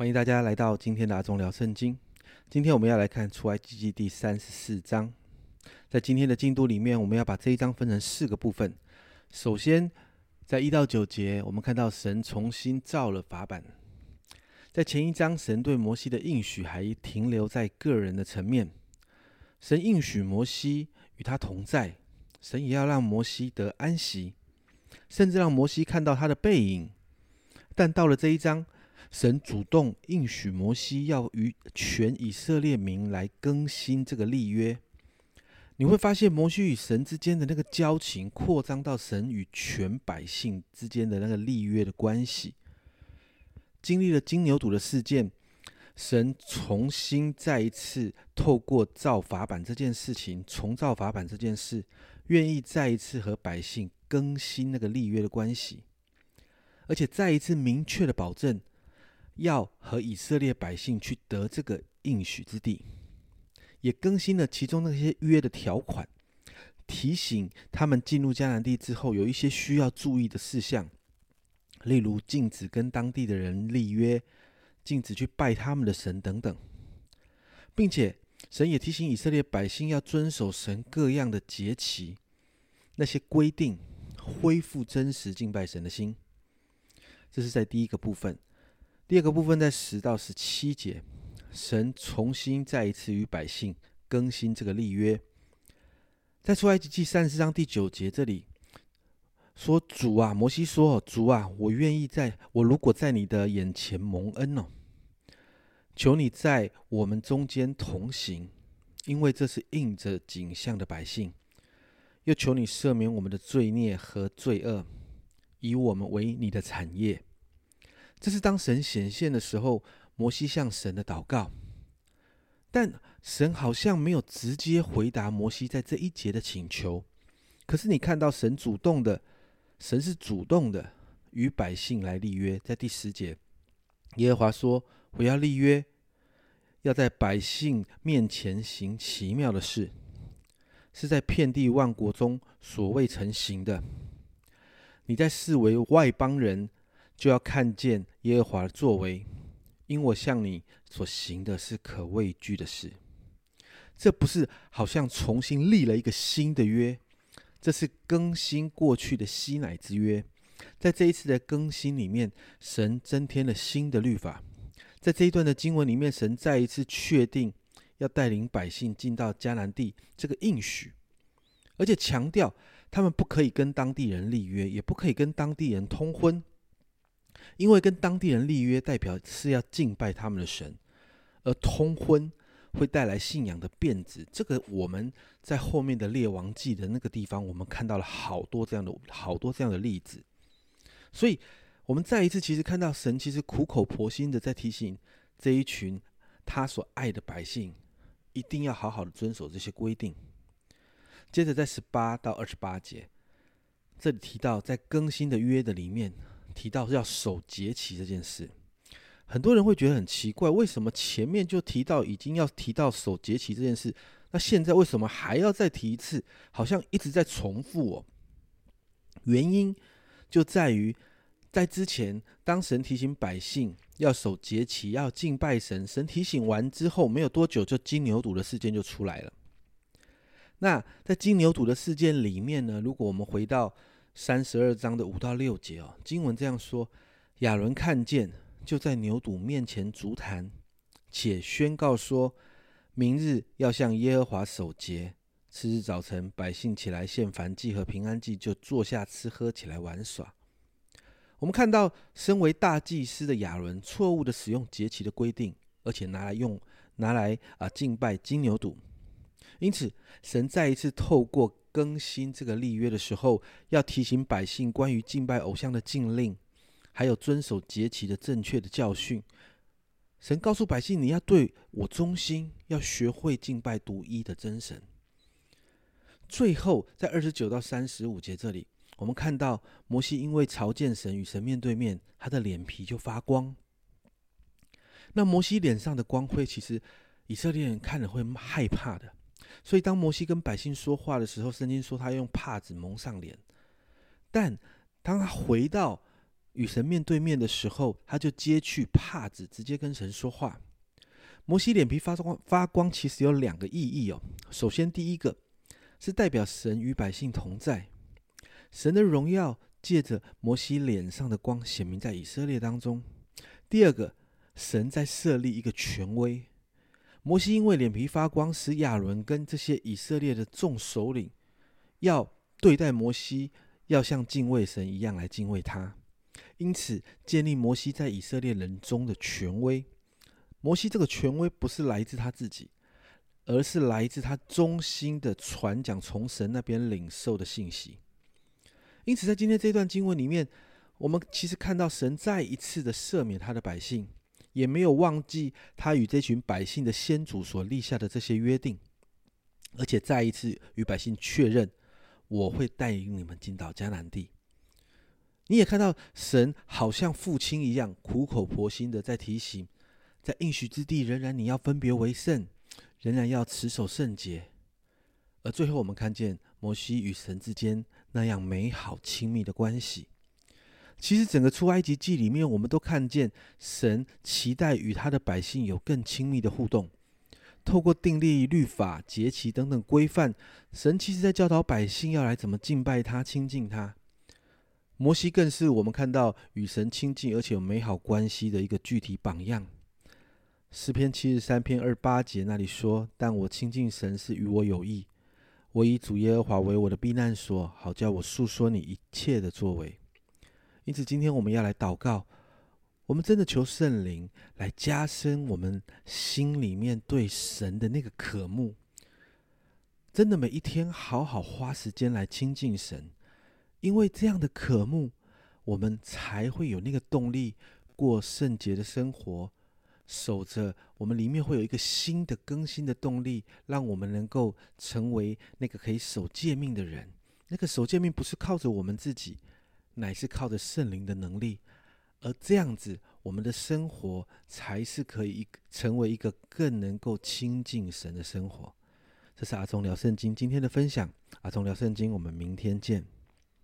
欢迎大家来到今天的阿忠聊圣经。今天我们要来看出埃及记第三十四章。在今天的进度里面，我们要把这一章分成四个部分。首先，在一到九节，我们看到神重新造了法版。在前一章，神对摩西的应许还停留在个人的层面。神应许摩西与他同在，神也要让摩西得安息，甚至让摩西看到他的背影。但到了这一章，神主动应许摩西要与全以色列民来更新这个立约。你会发现摩西与神之间的那个交情扩张到神与全百姓之间的那个立约的关系。经历了金牛犊的事件，神重新再一次透过造法版这件事情，重造法版这件事，愿意再一次和百姓更新那个立约的关系，而且再一次明确的保证。要和以色列百姓去得这个应许之地，也更新了其中那些约的条款，提醒他们进入迦南地之后有一些需要注意的事项，例如禁止跟当地的人立约，禁止去拜他们的神等等，并且神也提醒以色列百姓要遵守神各样的节期，那些规定，恢复真实敬拜神的心。这是在第一个部分。第二个部分在十到十七节，神重新再一次与百姓更新这个立约。在出埃及记三十章第九节这里说：“主啊，摩西说，主啊，我愿意在我如果在你的眼前蒙恩哦，求你在我们中间同行，因为这是应着景象的百姓。又求你赦免我们的罪孽和罪恶，以我们为你的产业。”这是当神显现的时候，摩西向神的祷告，但神好像没有直接回答摩西在这一节的请求。可是你看到神主动的，神是主动的与百姓来立约，在第十节，耶和华说：“我要立约，要在百姓面前行奇妙的事，是在遍地万国中所未曾行的。你在视为外邦人。”就要看见耶和华的作为，因我向你所行的是可畏惧的事。这不是好像重新立了一个新的约，这是更新过去的西乃之约。在这一次的更新里面，神增添了新的律法。在这一段的经文里面，神再一次确定要带领百姓进到迦南地这个应许，而且强调他们不可以跟当地人立约，也不可以跟当地人通婚。因为跟当地人立约，代表是要敬拜他们的神，而通婚会带来信仰的变质。这个我们在后面的列王记的那个地方，我们看到了好多这样的好多这样的例子。所以，我们再一次其实看到神其实苦口婆心的在提醒这一群他所爱的百姓，一定要好好的遵守这些规定。接着在十八到二十八节，这里提到在更新的约的里面。提到要守节期这件事，很多人会觉得很奇怪，为什么前面就提到已经要提到守节期这件事，那现在为什么还要再提一次？好像一直在重复哦。原因就在于，在之前，当神提醒百姓要守节期、要敬拜神，神提醒完之后，没有多久，就金牛犊的事件就出来了。那在金牛犊的事件里面呢，如果我们回到。三十二章的五到六节哦，经文这样说：亚伦看见，就在牛犊面前足坛，且宣告说：明日要向耶和华守节。次日早晨，百姓起来献燔祭和平安祭，就坐下吃喝，起来玩耍。我们看到，身为大祭司的亚伦，错误的使用节期的规定，而且拿来用，拿来啊敬拜金牛犊。因此，神再一次透过。更新这个立约的时候，要提醒百姓关于敬拜偶像的禁令，还有遵守节期的正确的教训。神告诉百姓：你要对我忠心，要学会敬拜独一的真神。最后，在二十九到三十五节这里，我们看到摩西因为朝见神，与神面对面，他的脸皮就发光。那摩西脸上的光辉，其实以色列人看了会害怕的。所以，当摩西跟百姓说话的时候，圣经说他用帕子蒙上脸。但当他回到与神面对面的时候，他就揭去帕子，直接跟神说话。摩西脸皮发光发光，其实有两个意义哦。首先，第一个是代表神与百姓同在，神的荣耀借着摩西脸上的光显明在以色列当中。第二个，神在设立一个权威。摩西因为脸皮发光，使亚伦跟这些以色列的众首领要对待摩西，要像敬畏神一样来敬畏他。因此，建立摩西在以色列人中的权威。摩西这个权威不是来自他自己，而是来自他忠心的传讲从神那边领受的信息。因此，在今天这段经文里面，我们其实看到神再一次的赦免他的百姓，也没有忘记他与这群百姓的先祖所立下的这些约定，而且再一次与百姓确认：我会带领你们进到迦南地。你也看到神好像父亲一样苦口婆心的在提醒，在应许之地仍然你要分别为圣，仍然要持守圣洁。而最后我们看见摩西与神之间那样美好亲密的关系。其实整个出埃及记里面，我们都看见神期待与他的百姓有更亲密的互动，透过订立律法、节期等等规范，神其实在教导百姓要来怎么敬拜他、亲近他。摩西更是我们看到与神亲近而且有美好关系的一个具体榜样。诗篇七十三篇二八节那里说：“但我亲近神是与我有益，我以主耶和华为我的避难所，好叫我诉说你一切的作为。”因此，今天我们要来祷告，我们真的求圣灵来加深我们心里面对神的那个渴慕，真的每一天好好花时间来亲近神。因为这样的渴慕，我们才会有那个动力过圣洁的生活，守着我们里面会有一个新的更新的动力，让我们能够成为那个可以守诫命的人。那个守诫命不是靠着我们自己，乃是靠着圣灵的能力。而这样子，我们的生活才是可以一成为一个更能够亲近神的生活。这是阿忠聊圣经今天的分享。阿忠聊圣经，我们明天见。